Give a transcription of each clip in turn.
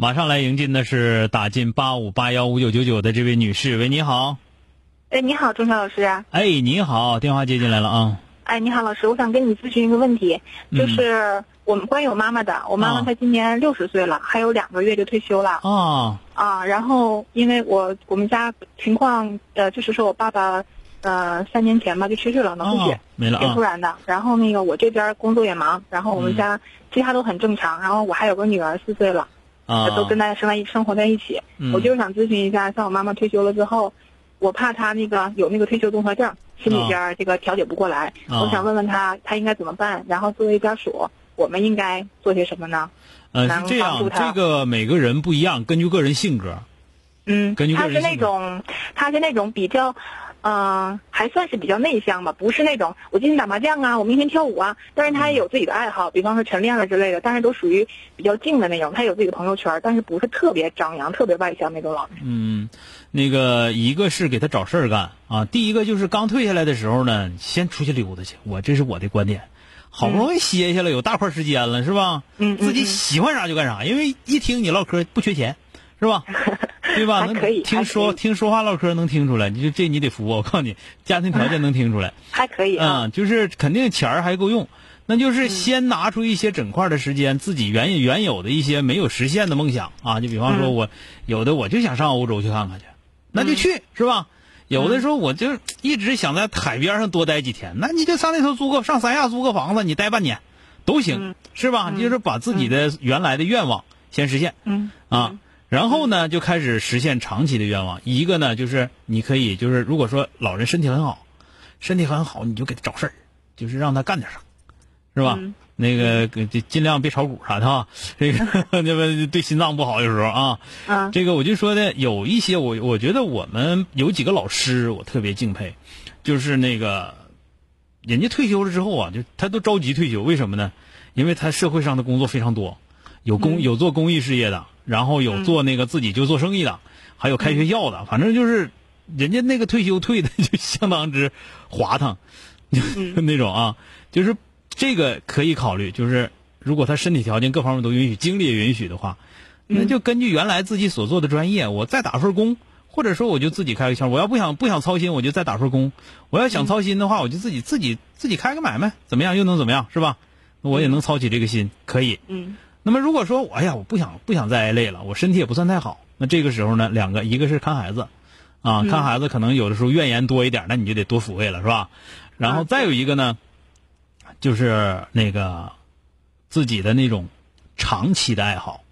马上来迎进的是打进八五八幺五九九九的这位女士，喂，你好。哎，你好，钟晓老师。哎，你好，电话接进来了啊。哎，你好，老师，我想跟你咨询一个问题，就是我们关于我妈妈的，我妈妈她今年六十岁了，还有两个月就退休了。啊啊，然后因为我我们家情况，呃，就是说我爸爸，呃，三年前吧就去世了，脑出血，没了啊挺突然的。然后那个我这边工作也忙，然后我们家其他都很正常，然后我还有个女儿四岁了。啊，都跟大家生在一生活在一起。嗯我就是想咨询一下，像我妈妈退休了之后，我怕她那个有那个退休综合症，心里边这个调节不过来。啊我想问问她，她应该怎么办？然后作为家属，我们应该做些什么呢？呃，这样，这个每个人不一样，根据个人性格。嗯，根据个她是那人性格种，他是那种比较。嗯、还算是比较内向吧，不是那种我今天打麻将啊，我明天跳舞啊。但是他也有自己的爱好，比方说晨练了之类的，但是都属于比较静的那种。他有自己的朋友圈，但是不是特别张扬、特别外向那种老人。嗯，那个一个是给他找事儿干啊，第一个就是刚退下来的时候呢，先出去溜达去。我这是我的观点，好不容易歇下了，有大块时间了，是吧？嗯嗯自己嗯喜欢啥就干啥，因为一听你唠嗑不缺钱，是吧？对吧？能还可以听说听说话唠嗑能听出来，你就这你得服我，我告诉你，家庭条件能听出来。还可以啊。嗯，就是肯定钱儿还够用，那就是先拿出一些整块的时间，自己原原有的一些没有实现的梦想啊，就比方说嗯我、有的我就想上欧洲去看看去，那就去、是吧？有的时候我就一直想在海边上多待几天，那你就上那头租个上三亚租个房子，你待半年都行，嗯是吧？就是把自己的原来的愿望先实现。嗯啊，然后呢，就开始实现长期的愿望。一个呢，就是你可以，就是如果说老人身体很好，身体很好，你就给他找事儿，就是让他干点啥，是吧？嗯那个尽量别炒股啥的啊，这个那么 对心脏不好，有时候啊。啊这个我就说的有一些我我觉得我们有几个老师我特别敬佩，就是那个人家退休了之后啊，就他都着急退休，为什么呢？因为他社会上的工作非常多，有公、有做公益事业的，然后有做那个自己就做生意的，还有开学校的，反正就是人家那个退休退的就相当之滑腾，就那种啊，就是这个可以考虑，就是如果他身体条件各方面都允许，精力也允许的话，那就根据原来自己所做的专业，我再打份工，或者说我就自己开个窍。我要不想不想操心，我就再打份工；我要想操心的话，我就自己自己自己开个买卖，怎么样又能怎么样，是吧？那我也能操起这个心，可以。嗯那么如果说，哎呀，我不想不想再挨累了，我身体也不算太好，那这个时候呢，两个，一个是看孩子，啊，看孩子可能有的时候怨言多一点，那你就得多抚慰了，是吧？然后再有一个呢，就是那个自己的那种长期的爱好，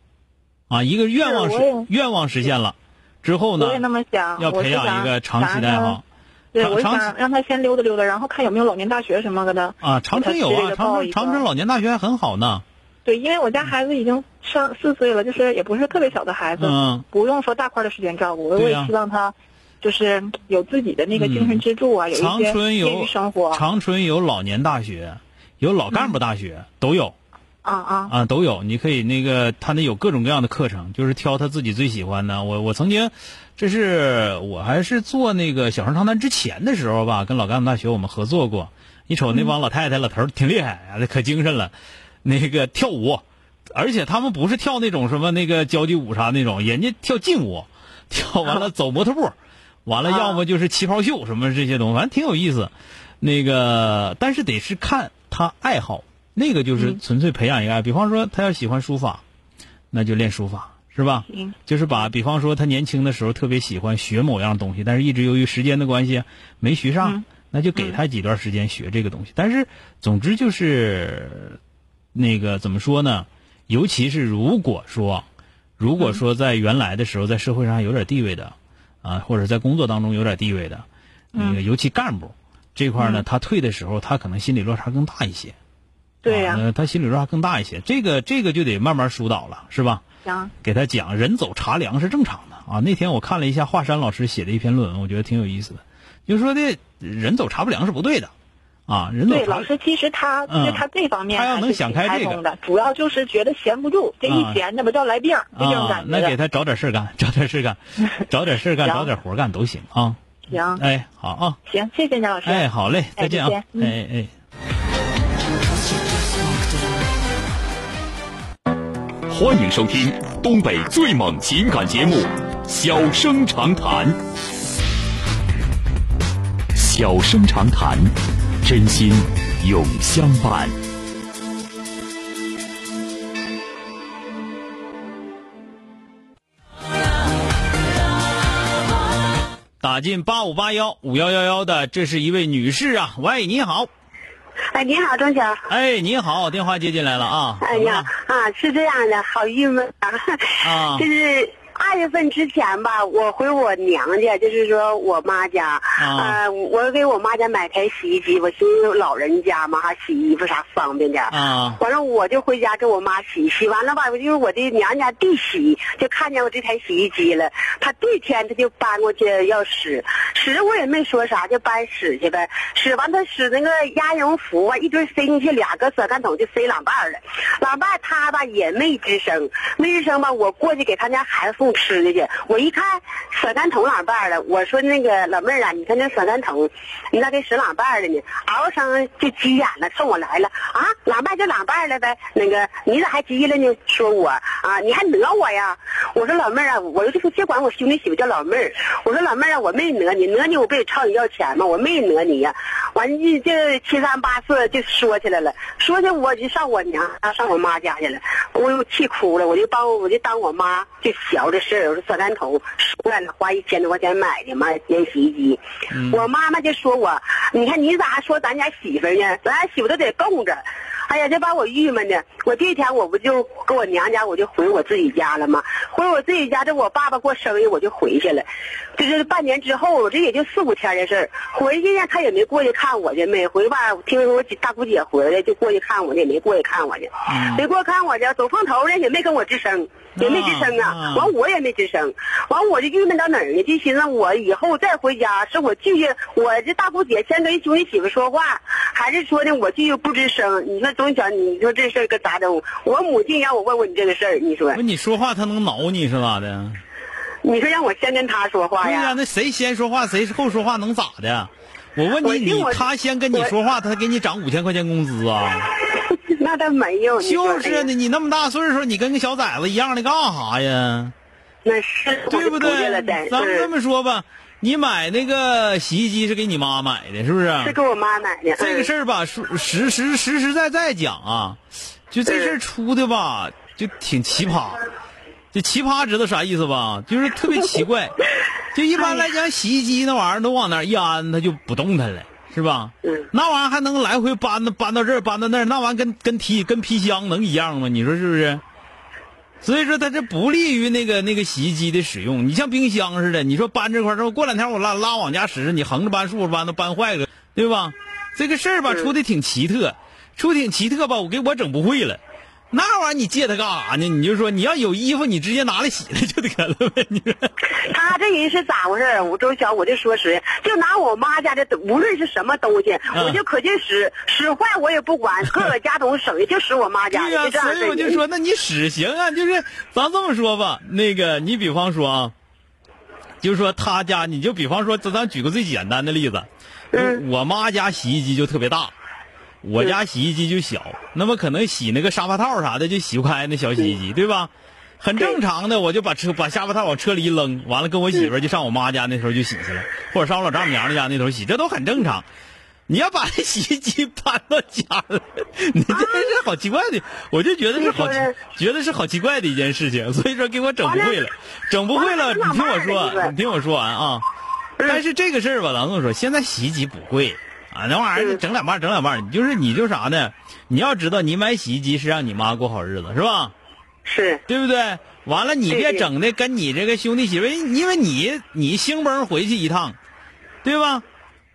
啊，一个愿望实是愿望实现了之后呢我也，那么想，要培养一个长期的爱好。对，我想让他先溜达溜达，然后看有没有老年大学什么的。啊，长春有啊，长春长春老年大学还很好呢。对，因为我家孩子已经上四岁了，就是也不是特别小的孩子，嗯不用说大块的时间照顾。我对呀也希望他就是有自己的那个精神支柱啊，有一长些业春有余生活。长春有老年大学，有老干部大学，都有啊啊，啊，都有。你可以那个，他那有各种各样的课程，就是挑他自己最喜欢的。我我曾经，这是我还是做那个小生长谈之前的时候吧，跟老干部大学我们合作过。你瞅那帮老太太、老头儿挺厉害啊，可精神了。那个跳舞，而且他们不是跳那种什么那个交际舞啥那种，人家跳劲舞，跳完了走模特步，完了要么就是旗袍秀什么这些东西，反正挺有意思。那个，但是得是看他爱好，那个就是纯粹培养一个爱。比方说，他要喜欢书法，那就练书法，是吧？行就是把，比方说他年轻的时候特别喜欢学某样东西，但是一直由于时间的关系没学上，嗯那就给他几段时间学这个东西。但是，总之就是那个怎么说呢？尤其是如果说，如果说在原来的时候在社会上有点地位的，啊，或者在工作当中有点地位的，那个尤其干部这块呢，他退的时候，他可能心理落差更大一些。对呀、他心理落差更大一些。这个这个就得慢慢疏导了，是吧？行，给他讲人走茶凉是正常的啊。那天我看了一下华山老师写的一篇论文，我觉得挺有意思的，就是说的人走茶不凉是不对的，啊，人走对，老师其实他嗯其实他这方面他要能想开这个主要就是觉得闲不住，这一啊闲那不叫来病，就这种啊感，觉的。那给他找点事儿干，找点事儿干，找点事儿干，找点活儿干都行啊。行哎，好啊，行，谢谢张老师。哎，好嘞，哎再见啊哎哎。欢迎收听东北最猛情感节目《小生长谈》。小生长谈，真心永相伴。打进八五八幺五幺幺幺的，这是一位女士啊，喂，你好，哎，你好，钟晓。哎，你好，电话接进来了啊，哎呀啊，是这样的，好郁闷啊！啊 就是二月份之前吧，我回我娘家，就是说我妈家，啊呃，我给我妈家买台洗衣机，我寻思老人家嘛，还洗衣服啥方便点。啊完了，我就回家给我妈洗，洗完了吧，我就是我的娘家弟洗就看见我这台洗衣机了，他第一天他就搬过去要使，使我也没说啥，就搬使去呗。使完他使那个鸭绒服啊，一堆塞进去两个小干桶就塞两半了，两半儿他吧也没吱声，没吱声吧，我过去给他家孩子送吃的去，我一看甩干桶两半儿了，我说那个老妹儿啊，你看那甩干桶，你咋给使两半儿了呢？嗷声就急眼了，冲我来了啊，两半儿就两半儿了呗，那个你咋还急了呢？说我啊，你还讹我呀？我说老妹儿啊，我就说别管我兄弟媳妇叫老妹儿，我说老妹儿啊，我没讹你，讹你我不得朝你要钱吗？我没讹你呀、完就就七三八四就说起来了，说起我就上我娘上我妈家去了，我又气哭了，我就把我就当我妈就小的事儿，我说小干头出来了，花一千多块钱买的嘛，连洗衣机，我妈妈就说我，你看你咋还说咱家媳妇呢？咱家媳妇都得供着。哎呀，这把我郁闷的。我这天我不就跟我娘家，我就回我自己家了吗？回我自己家，这我爸爸过生日，我就回去了。这是半年之后，我这也就四五天的事儿。回去呢，他也没过去看我去，每回吧，听说我姐大姑姐回来就过去看我去，也没过去看我去，没过去看我去，走碰头呢也没跟我吱声，也没吱声啊啊。完我也没吱声，完我就郁闷到哪儿呢？就寻思我以后再回家，是我继续我这大姑姐先跟兄弟媳妇说话，还是说呢我继续不吱声？你说总想，你说这事儿可咋整？我母亲让我问问你这个事儿，你说不，你说话他能挠你是咋的？你说让我先跟他说话呀对呀、呀？那谁先说话谁后说话能咋的？我问你，你我听我他先跟你说话，他给你涨五千块钱工资啊？那倒没有，就是呢，你那么大岁数，你跟个小崽子一样的干啥呀？那是对不对？咱们这嗯么说吧，你买那个洗衣机是给你妈买的，是不是？是给我妈买的。这个事儿吧，说实实实实在在讲啊，就这事儿出的吧，就挺奇葩。就奇葩知道啥意思吧？就是特别奇怪。就一般来讲，洗衣机那玩意儿都往那儿一安，它就不动弹了，是吧？嗯那玩意儿还能来回搬呢搬到这儿，搬到那儿，那玩意儿跟跟提跟皮箱能一样吗？你说是不是？所以说它这不利于那个那个洗衣机的使用。你像冰箱似的，你说搬这块儿之后，过两天我拉拉往家使，你横着搬、竖着搬都搬坏了，对吧？这个事儿吧，出的挺奇特，出挺奇特吧，我给我整不会了。那玩意儿你借他干啥呢？你就说你要有衣服，你直接拿来洗了就得了呗。你说 他这人是咋回事儿？我周晓，我就说实，就拿我妈家的，无论是什么东西，嗯我就可劲使，使坏我也不管，各个家桶省下就使我妈家的，对呀、所以我就说，那你使行啊，就是咱这么说吧，那个你比方说啊，就是说他家，你就比方说，咱咱举个最简单的例子，嗯我妈家洗衣机就特别大，我家洗衣机就小，那么可能洗那个沙发套啥的就洗不开那小洗衣机，对吧？很正常的，我就把车把沙发套往车里一扔，完了跟我媳妇儿就上我妈家那头就洗去了，或者上我老丈母娘家那头洗，这都很正常。你要把那洗衣机搬到家了，你这是好奇怪的，我就觉得是好奇，觉得是好奇怪的一件事情，所以说给我整不会了，整不会了，你听我说，你听我说完啊。但是这个事儿吧，咱这么说，现在洗衣机不贵啊，那玩意儿嗯整两半儿整两半儿，你就是你就啥呢？你要知道，你买洗衣机是让你妈过好日子，是吧？是对不对？完了，你别整的跟你这个兄弟媳妇，因为你你兴崩回去一趟，对吧？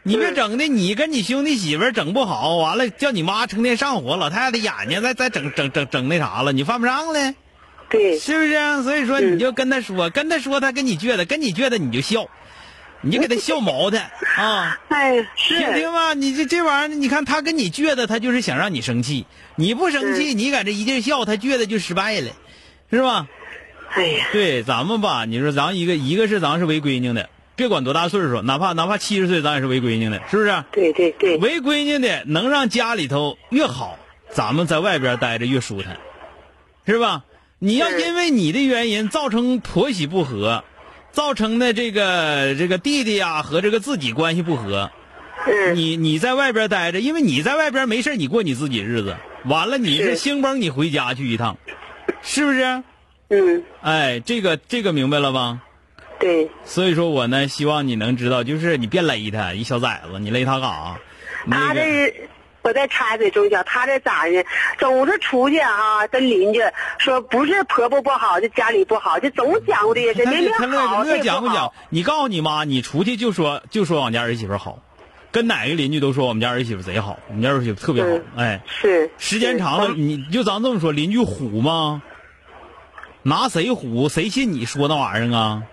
你别嗯整的，你跟你兄弟媳妇整不好，完了叫你妈成天上火，老太太眼睛再再整整整整那啥了，你犯不上了，对，是不是啊？所以说嗯你就跟他说，跟他说，他跟你倔的，跟你倔的你就笑，你就给他笑毛的啊。哎呀，是听听吧，你这这玩意儿，你看他跟你倔的，他就是想让你生气。你不生气，你搁这一劲笑，他倔的就失败了，是吧？哎呀，对，咱们吧，你说咱一个一个是咱是为闺女的，别管多大岁数，哪怕哪怕七十岁，咱也是为闺女的，是不是？对对对，为闺女的能让家里头越好，咱们在外边待着越舒坦，是吧？你要因为你的原因造成婆媳不和，造成的这个这个弟弟呀、和这个自己关系不和，嗯，你你在外边待着，因为你在外边没事你过你自己日子，完了你是是。兴崩你回家去一趟，是不是？嗯，哎，这个这个明白了吧？对，所以说我呢，希望你能知道，就是你别勒他，一小崽子，你勒他干啥？那他个这我再插一嘴中小，他这咋的？总是出去啊，跟邻居说不是婆婆不好，就家里不好，就总讲的这些事，他明明他乐好，乐讲不讲？你告诉你妈，你出去就说就说我们家儿媳妇好，跟哪个邻居都说我们家儿媳妇贼好，我们家儿媳妇特别好嗯。哎，是时间长了，你就咱这么说，邻居虎吗？拿谁虎？谁信你说那玩意儿啊？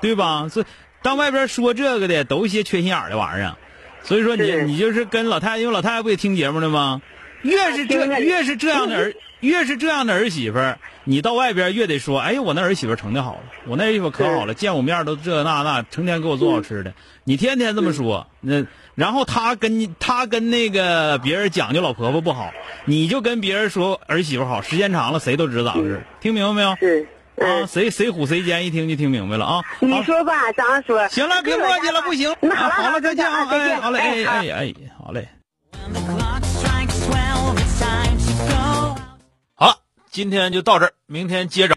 对吧？所以当外边说这个的，都一些缺心眼儿的玩意儿。所以说你你就是跟老太太，因为老太太不也听节目的吗？越是这越是这样的儿，越是这样的儿媳妇儿，你到外边越得说，哎呀，我那儿媳妇成的好了，我那儿媳妇可好了，见我面都这那那，成天给我做好吃的。你天天这么说，那然后他跟你他跟那个别人讲究老婆婆不好，你就跟别人说儿媳妇好，时间长了谁都知道咋回事，听明白没有？是，啊，嗯，谁谁虎谁奸，一听就听明白了啊。你说吧，张说。行了，别磨叽了，不行。那啊好了，好了，再见啊！哎，再见，好嘞，哎哎哎，好嘞。好了，今天就到这儿，明天接着。